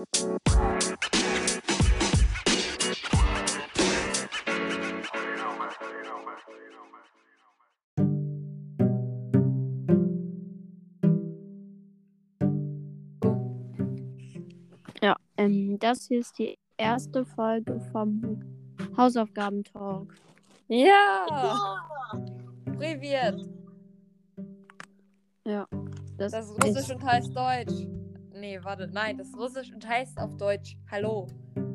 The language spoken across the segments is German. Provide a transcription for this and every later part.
Ja, ähm, das hier ist die erste Folge vom Hausaufgabentalk. Ja! Privet! Ja, das, Das ist Russisch und heißt Deutsch. Nee, warte, nein, das ist Russisch und heißt auf Deutsch Hallo.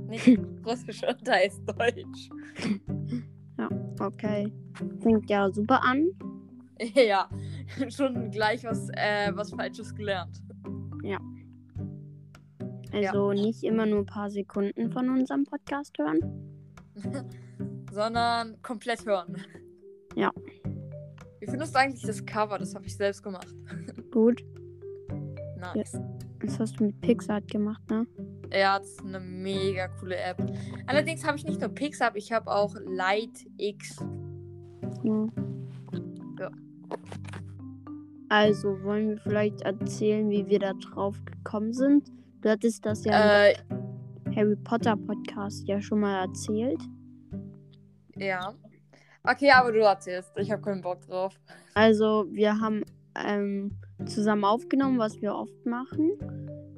Nicht Russisch und heißt Deutsch. okay. Fängt ja super an. Ja, schon gleich was, äh, was Falsches gelernt. Also nicht immer nur ein paar Sekunden von unserem Podcast hören. Sondern komplett hören. Ja. Wie findest du eigentlich das Cover? Das habe ich selbst gemacht. Gut. Nice. Das hast du mit Pixart gemacht, ne? Ja, das ist eine mega coole App. Allerdings habe ich nicht nur Pixar, ich habe auch Light X. Ja. Ja. Also wollen wir vielleicht erzählen, wie wir da drauf gekommen sind? Du hattest das ja Äh, im Harry Potter Podcast ja schon mal erzählt. ja. Okay, aber du erzählst. Ich habe keinen Bock drauf. Also wir haben ähm, zusammen aufgenommen, was wir oft machen.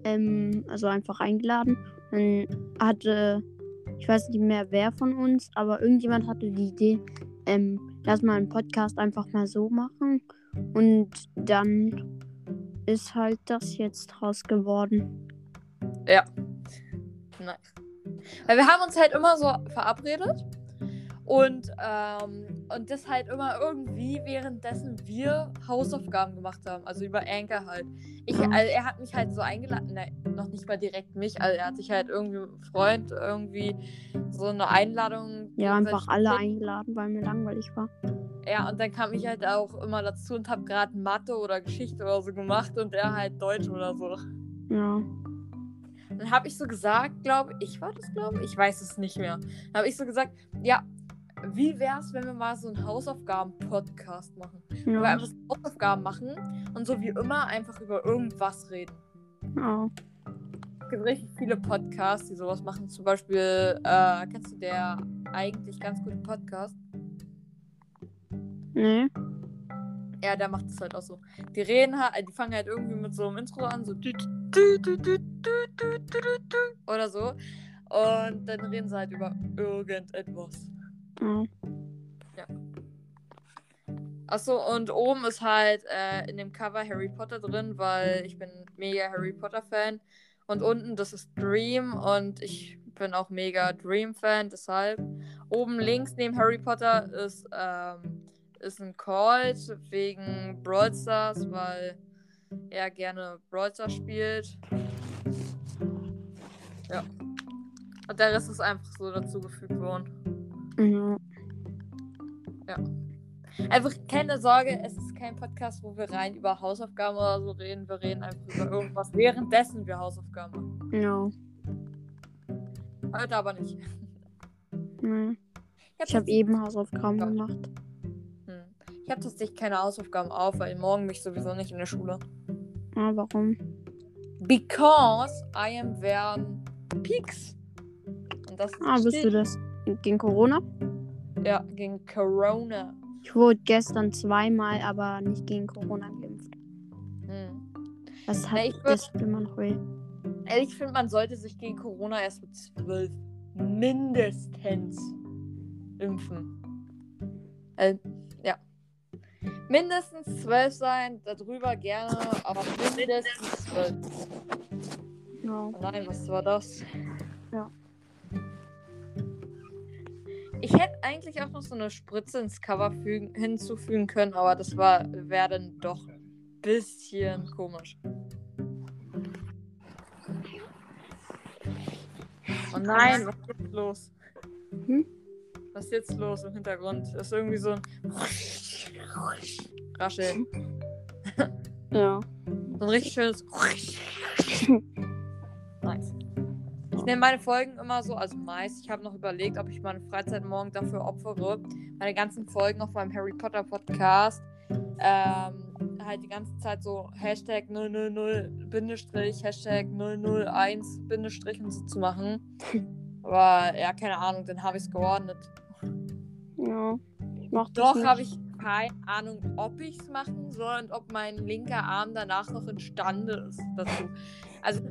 Ähm, also einfach eingeladen. Dann hatte, ich weiß nicht mehr wer von uns, aber irgendjemand hatte die Idee, ähm, lass mal einen Podcast einfach mal so machen. Und dann ist halt das jetzt draus geworden. Ja. Nice. Weil wir haben uns halt immer so verabredet. Und, ähm, und das halt immer irgendwie, währenddessen wir Hausaufgaben gemacht haben. Also über Anchor halt. Ich, Ja. also er hat mich halt so eingeladen, ne, noch nicht mal direkt mich, also er hat sich halt irgendwie mit einem Freund irgendwie so eine Einladung. Ja, einfach alle geschickt. eingeladen, weil mir langweilig war. Ja, und dann kam ich halt auch immer dazu und habe gerade Mathe oder Geschichte oder so gemacht und er halt Deutsch oder so. Ja. Dann habe ich so gesagt, glaube ich, war das, glaube ich, ich weiß es nicht mehr. Dann habe ich so gesagt, ja, wie wäre es, wenn wir mal so einen Hausaufgaben-Podcast machen? Ja. Wo wir einfach Hausaufgaben machen und so wie immer einfach über irgendwas reden. Oh. Es gibt richtig viele Podcasts, die sowas machen. Zum Beispiel, äh, kennst du der eigentlich ganz gute Podcast? Nee. Ja, der macht es halt auch so. Die reden halt, die fangen halt irgendwie mit so einem Intro an, so oder so. Und dann reden sie halt über irgendetwas. Ja. Achso, und oben ist halt äh, in dem Cover Harry Potter drin, weil ich bin mega Harry Potter Fan. Und unten, das ist Dream und ich bin auch mega Dream Fan, deshalb. Oben links neben Harry Potter ist, ähm, ist ein Colt wegen Brawl Stars, weil er gerne Brawl Stars spielt. Ja. Und der Rest ist einfach so dazugefügt worden. Ja. Einfach keine Sorge, es ist kein Podcast, wo wir rein über Hausaufgaben oder so reden. Wir reden einfach über irgendwas, währenddessen wir Hausaufgaben machen. Ja. Heute aber nicht. Hab Ich habe tatsächlich- eben Hausaufgaben gemacht. Hm. Ich habe tatsächlich keine Hausaufgaben auf, weil morgen bin ich sowieso nicht in der Schule. Ah, warum? Because I am Vern Peaks. Und das Ah, bist du das gegen Corona? Ja, gegen Corona. Ich wurde gestern zweimal, aber nicht gegen Corona geimpft. Hm. Das hat ich würd- das immer noch weh. Ehrlich, ich finde, man sollte sich gegen Corona erst mit 12 mindestens impfen. Äh, ja. Mindestens 12 sein, darüber gerne, aber mindestens 12. Ja. Oh nein, was war das? Ja. Ich hätte eigentlich auch noch so eine Spritze ins Cover fügen, hinzufügen können, aber das war wäre dann doch ein bisschen komisch. Oh nein, was ist jetzt los? Hm? Was ist jetzt los im Hintergrund? Das ist irgendwie so ein Rascheln. Ja. So ein richtig schönes. nenne meine Folgen immer so, also meist. Ich habe noch überlegt, ob ich meine Freizeit morgen dafür opfere, meine ganzen Folgen auf meinem Harry Potter Podcast ähm, halt die ganze Zeit so Hashtag 000 Bindestrich, Hashtag 001 Bindestrich und so zu machen. Aber ja, keine Ahnung, dann habe ich es geordnet. Ja. Ich mach das Doch habe ich keine Ahnung, ob ich es machen soll und ob mein linker Arm danach noch imstande ist dazu. Also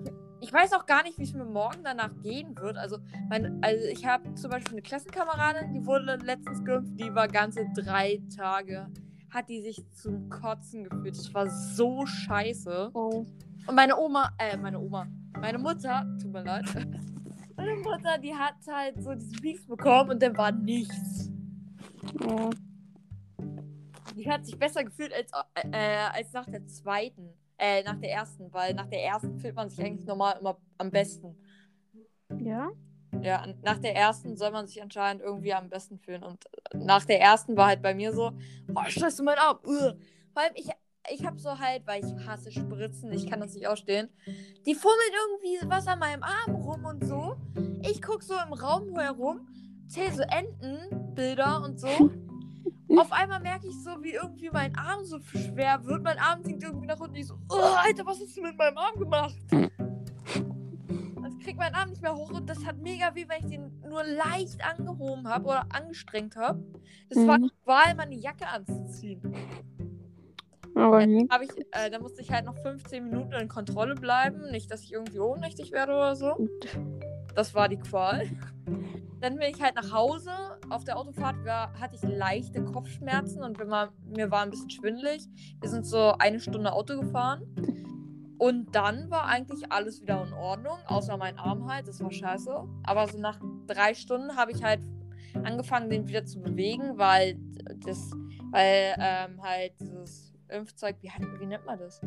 ich weiß auch gar nicht, wie es mir morgen danach gehen wird. Also, mein, also ich habe zum Beispiel eine Klassenkameradin, die wurde letztens geimpft, die war ganze drei Tage, hat die sich zum Kotzen gefühlt. Das war so scheiße. Oh. Und meine Oma, äh, meine Oma, meine Mutter, tut mir leid, meine Mutter, die hat halt so diesen Pieks bekommen und dann war nichts. Oh. Die hat sich besser gefühlt als, äh, als nach der zweiten. Äh, nach der ersten, weil nach der ersten fühlt man sich eigentlich normal immer am besten. Ja? Ja, nach der ersten soll man sich anscheinend irgendwie am besten fühlen. Und nach der ersten war halt bei mir so, oh, scheiße, mein Arm. Ugh. Vor allem, ich, ich hab so halt, weil ich hasse Spritzen, ich kann das nicht ausstehen. Die fummelt irgendwie was an meinem Arm rum und so. Ich guck so im Raum herum, zähl so Entenbilder und so. Auf einmal merke ich so, wie irgendwie mein Arm so schwer wird. Mein Arm sinkt irgendwie nach unten. Ich so, oh, Alter, was hast du mit meinem Arm gemacht? Also kriegt mein Arm nicht mehr hoch und das hat mega weh, wenn ich den nur leicht angehoben habe oder angestrengt habe. Das war Mhm. die Wahl, meine Jacke anzuziehen. Aber Dann, ich, äh, dann musste ich halt noch 15 Minuten in Kontrolle bleiben. Nicht, dass ich irgendwie ohnmächtig werde oder so. Das war die Qual. Dann bin ich halt nach Hause. Auf der Autofahrt war, hatte ich leichte Kopfschmerzen und mal, mir war ein bisschen schwindelig. Wir sind so eine Stunde Auto gefahren. Und dann war eigentlich alles wieder in Ordnung, außer mein Arm halt. Das war scheiße. Aber so nach drei Stunden habe ich halt angefangen, den wieder zu bewegen, weil das, weil ähm, halt dieses Impfzeug, wie, wie nennt man das?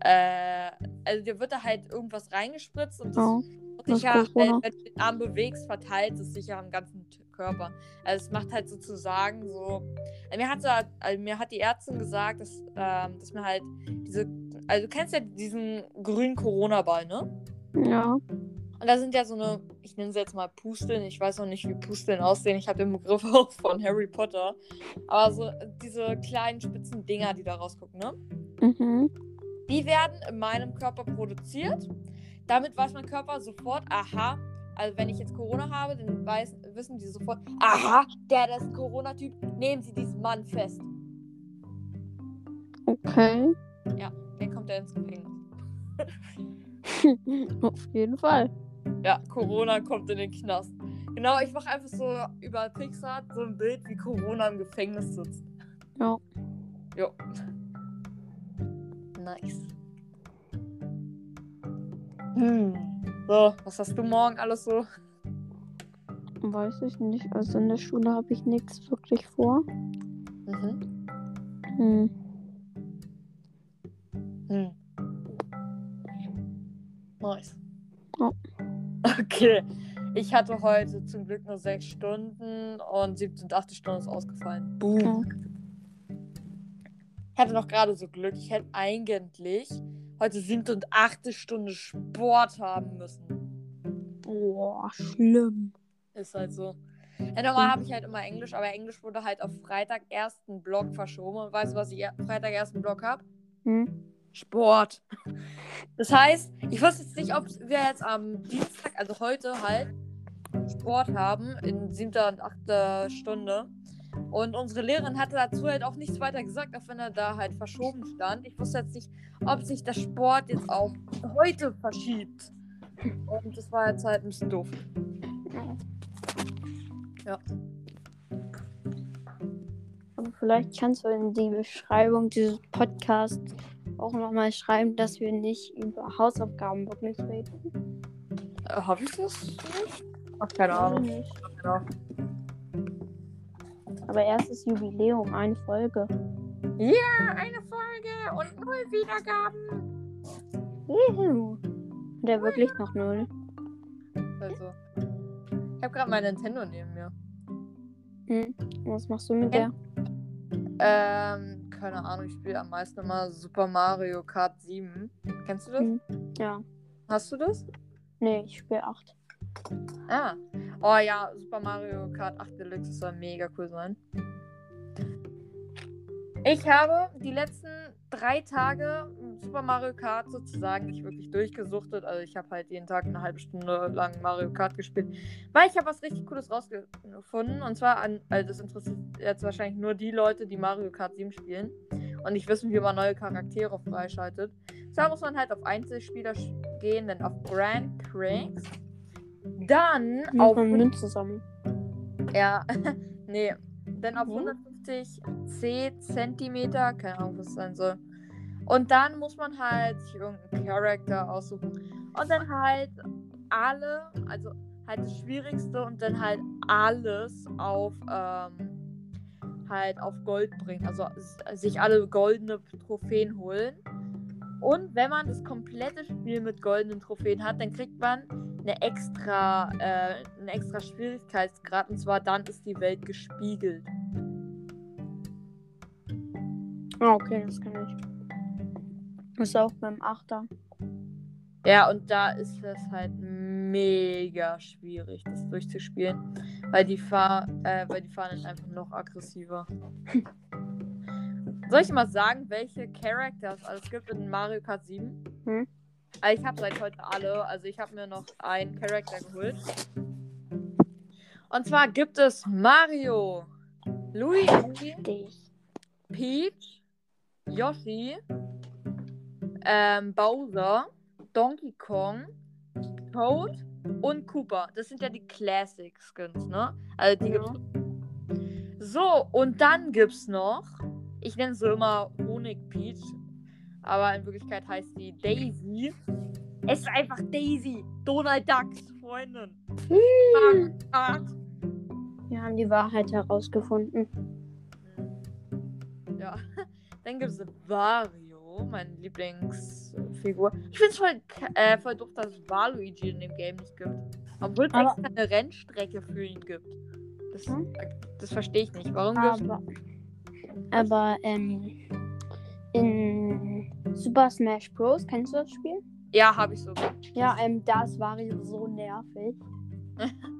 Äh, also dir wird da halt irgendwas reingespritzt und das Oh. Das sich ja, Corona. äh, wenn du den Arm bewegst, verteilt es sich ja am ganzen Körper. Also es macht halt sozusagen so. Also mir hat, so, also mir hat die Ärztin gesagt, dass, ähm, dass mir halt diese. Also du kennst ja diesen grünen Corona-Ball, ne? Ja. Und da sind ja so eine, ich nenne sie jetzt mal Pusteln, ich weiß noch nicht, wie Pusteln aussehen, ich habe den Begriff auch von Harry Potter. Aber so diese kleinen spitzen Dinger, die da rausgucken, ne? Mhm. Die werden in meinem Körper produziert. Damit weiß mein Körper sofort, aha, also wenn ich jetzt Corona habe, dann weiß, wissen die sofort, aha, der, der ist ein Corona-Typ, nehmen Sie diesen Mann fest. Okay. Dann kommt er ins Gefängnis. Auf jeden Fall. Ja, Corona kommt in den Knast. Genau, ich mache einfach so über Pixar so ein Bild, wie Corona im Gefängnis sitzt. Ja. Jo. Nice. Hm. So, was hast du morgen alles so? Weiß ich nicht. Also in der Schule habe ich nichts wirklich vor. Mhm. Hm. Hm. Nice. Ja. Okay. Ich hatte heute zum Glück nur sechs Stunden und siebte und achte Stunde ist ausgefallen. Boom. Ja. Ich hatte noch gerade so Glück. Ich hätte eigentlich heute siebte und achte Stunde Sport haben müssen. Boah, schlimm. Ist halt so. Ja, normal habe ich halt immer Englisch, aber Englisch wurde halt auf Freitag ersten Block verschoben. Und weißt du, was ich Freitag ersten Block habe? Hm? Sport. Das heißt, ich wusste jetzt nicht, ob wir jetzt am Dienstag, also heute halt, Sport haben in siebter und achter Stunde. Und unsere Lehrerin hatte dazu halt auch nichts weiter gesagt, auch wenn er da halt verschoben stand. Ich wusste jetzt nicht, ob sich der Sport jetzt auch heute verschiebt. Und das war jetzt halt ein bisschen doof. Ja. Aber vielleicht kannst du in die Beschreibung dieses Podcasts auch nochmal schreiben, dass wir nicht über Hausaufgaben wirklich reden. Äh, Habe ich das? Ach, keine Ahnung. ich nicht. Aber erstes Jubiläum, eine Folge. Ja, eine Folge und null Wiedergaben. Juhu. Der wirklich noch null. Also. Ich habe gerade mein Nintendo neben mir. Hm. Was machst du mit der? Ähm, keine Ahnung, ich spiele am meisten immer Super Mario Kart 7. Kennst du das? Hm. Ja. Hast du das? Nee, ich spiele 8. Ah. Oh ja, Super Mario Kart 8 Deluxe soll mega cool sein. Ich habe die letzten drei Tage Super Mario Kart sozusagen nicht wirklich durchgesuchtet. Also ich habe halt jeden Tag eine halbe Stunde lang Mario Kart gespielt. Weil ich habe was richtig Cooles rausgefunden. Und zwar an, also das interessiert jetzt wahrscheinlich nur die Leute, die Mario Kart 7 spielen und nicht wissen, wie man neue Charaktere freischaltet. Da muss man halt auf Einzelspieler gehen, dann auf Grand Prix. Dann Muss auf. man Münzen sammeln. Ja, nee. Dann auf Nee? 150 C Zentimeter, keine Ahnung, was das sein soll. Und dann muss man halt sich irgendeinen Charakter aussuchen. Und dann halt alle, also halt das Schwierigste und dann halt alles auf, ähm, halt auf Gold bringen. Also sich alle goldene Trophäen holen. Und wenn man das komplette Spiel mit goldenen Trophäen hat, dann kriegt man eine extra, äh, einen extra Schwierigkeitsgrad. Und zwar dann ist die Welt gespiegelt. Ah, okay, das kann ich. Ist auch beim Achter. Ja, und da ist es halt mega schwierig, das durchzuspielen. Weil die, Fahr äh, weil die Fahnen ist einfach noch aggressiver. Soll ich mal sagen, welche Characters alles gibt in Mario Kart 7? Hm? Also ich habe seit heute alle. Also ich habe mir noch einen Charakter geholt. Und zwar gibt es Mario, Luigi. Peach, Yoshi, ähm, Bowser, Donkey Kong, Toad und Koopa. Das sind ja die Classic Skins, ne? Also die Ja. gibt's. So, und dann gibt's noch, ich nenne sie immer Honig Peach, aber in Wirklichkeit heißt sie Daisy. Es ist einfach Daisy, Donald Ducks Freundin. Hm. Ah, Wir haben die Wahrheit herausgefunden. Ja. Dann gibt es Wario, meine Lieblingsfigur. Ich finde es voll, äh, voll doof, dass es Waluigi in dem Game nicht gibt. Obwohl es extra eine Rennstrecke für ihn gibt. Das, Hm? das verstehe ich nicht. Warum gibt's Aber, aber ähm, in Super Smash Bros. kennst du das Spiel? Ja, habe ich sogar. Ja, ähm, da ist Wario so nervig.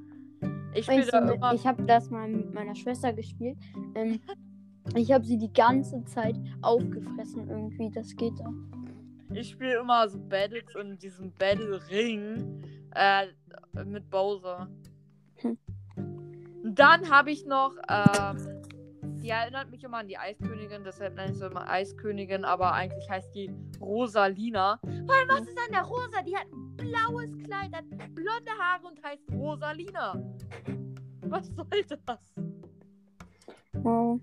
Ich Ich, da immer. ich habe das mal mit meiner Schwester gespielt. Ähm, ich habe sie die ganze Zeit aufgefressen irgendwie. Das geht doch. Ich spiele immer so Battles in diesem Battle Ring äh, mit Bowser. Hm. Und Dann habe ich noch, ähm, die erinnert mich immer an die Eiskönigin, deshalb nenne ich sie immer Eiskönigin, aber eigentlich heißt die Rosalina. Weil was ist an der Rosa? Die hat ein blaues Kleid, hat blonde Haare und heißt Rosalina. Was soll das? Oh.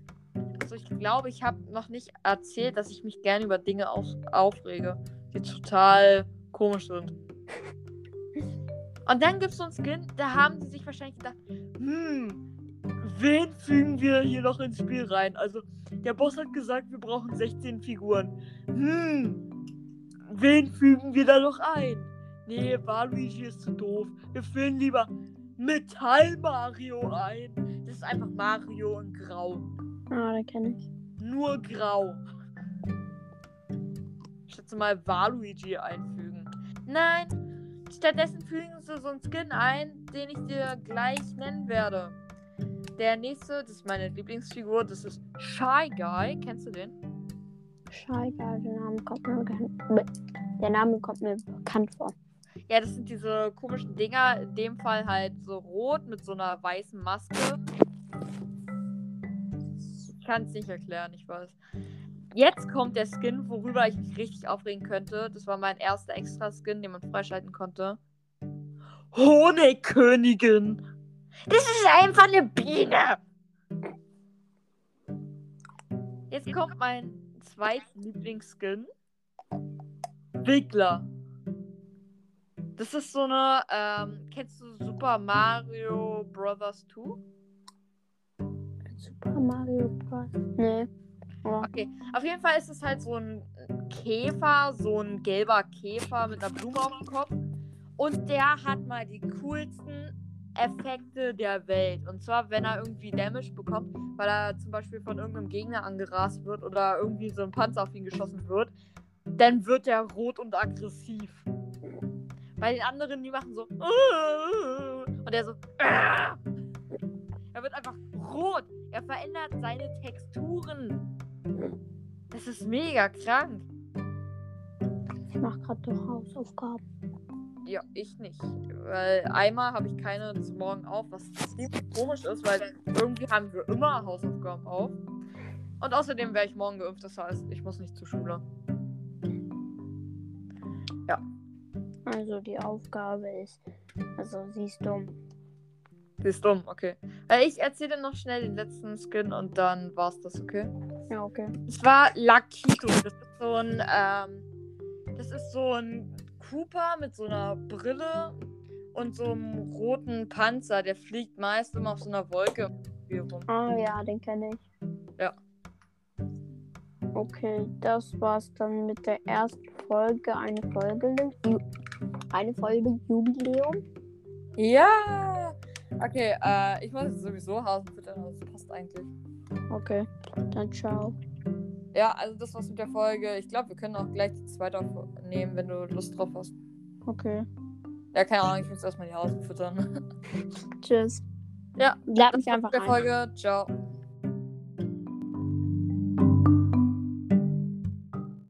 Also ich glaube, ich habe noch nicht erzählt, dass ich mich gerne über Dinge auf aufrege, die total komisch sind. Und dann gibt es so einen Skin, da haben sie sich wahrscheinlich gedacht, hm, wen fügen wir hier noch ins Spiel rein? Also der Boss hat gesagt, wir brauchen 16 Figuren. Hm, wen fügen wir da noch ein? Nee, Waluigi ist zu doof. Wir fügen lieber Metall Mario ein. Das ist einfach Mario in Grau. Ah, da kenne ich. Nur grau. Ich schätze mal Waluigi einfügen. Nein, stattdessen fügen sie so einen Skin ein, den ich dir gleich nennen werde. Der nächste, das ist meine Lieblingsfigur, das ist Shy Guy. Kennst du den? Scheiße, der Name kommt mir bekannt. Der Name kommt mir bekannt vor. Ja, das sind diese komischen Dinger. In dem Fall halt so rot mit so einer weißen Maske. Ich kann es nicht erklären, ich weiß. Jetzt kommt der Skin, worüber ich mich richtig aufregen könnte. Das war mein erster Extra-Skin, den man freischalten konnte. Honigkönigin! Das ist einfach eine Biene! Jetzt kommt mein zweiter Lieblingsskin. Wiggler. Das ist so eine, ähm, kennst du Super Mario Brothers 2? Super Mario Bros. Nee. Oh. Okay, auf jeden Fall ist es halt so ein Käfer, so ein gelber Käfer mit einer Blume auf dem Kopf. Und der hat mal die coolsten Effekte der Welt. Und zwar, wenn er irgendwie Damage bekommt, weil er zum Beispiel von irgendeinem Gegner angerast wird oder irgendwie so ein Panzer auf ihn geschossen wird, dann wird er rot und aggressiv. Bei den anderen, die machen so. Und er so. Er wird einfach rot. Er verändert seine Texturen. Das ist mega krank. Ich mache gerade doch Hausaufgaben. Ja, ich nicht. Weil einmal habe ich keine zum Morgen auf, was komisch ist, weil irgendwie haben wir immer Hausaufgaben auf. Und außerdem wäre ich morgen geimpft, das heißt, ich muss nicht zur Schule. Also die Aufgabe ist, also sie ist dumm. Sie ist dumm, okay. Äh, ich erzähle noch schnell den letzten Skin und dann war's das, okay? Ja, okay. Es war Lakito. Das ist so ein, ähm, das ist so ein Cooper mit so einer Brille und so einem roten Panzer. Der fliegt meist immer auf so einer Wolke rum. Ah ja, den kenne ich. Ja. Okay, das war's dann mit der ersten Folge. Eine Folge. Ju eine Folge Jubiläum. Ja! Okay, äh, ich muss jetzt sowieso Hasen füttern, also das passt eigentlich. Okay, dann ciao. Ja, also das war's mit der Folge. Ich glaube, wir können auch gleich die zweite aufnehmen, wenn du Lust drauf hast. Okay. Ja, keine Ahnung, ich muss erstmal die Hasen füttern. Tschüss. Ja, Lad das mich einfach mit der ein. Folge. Ciao.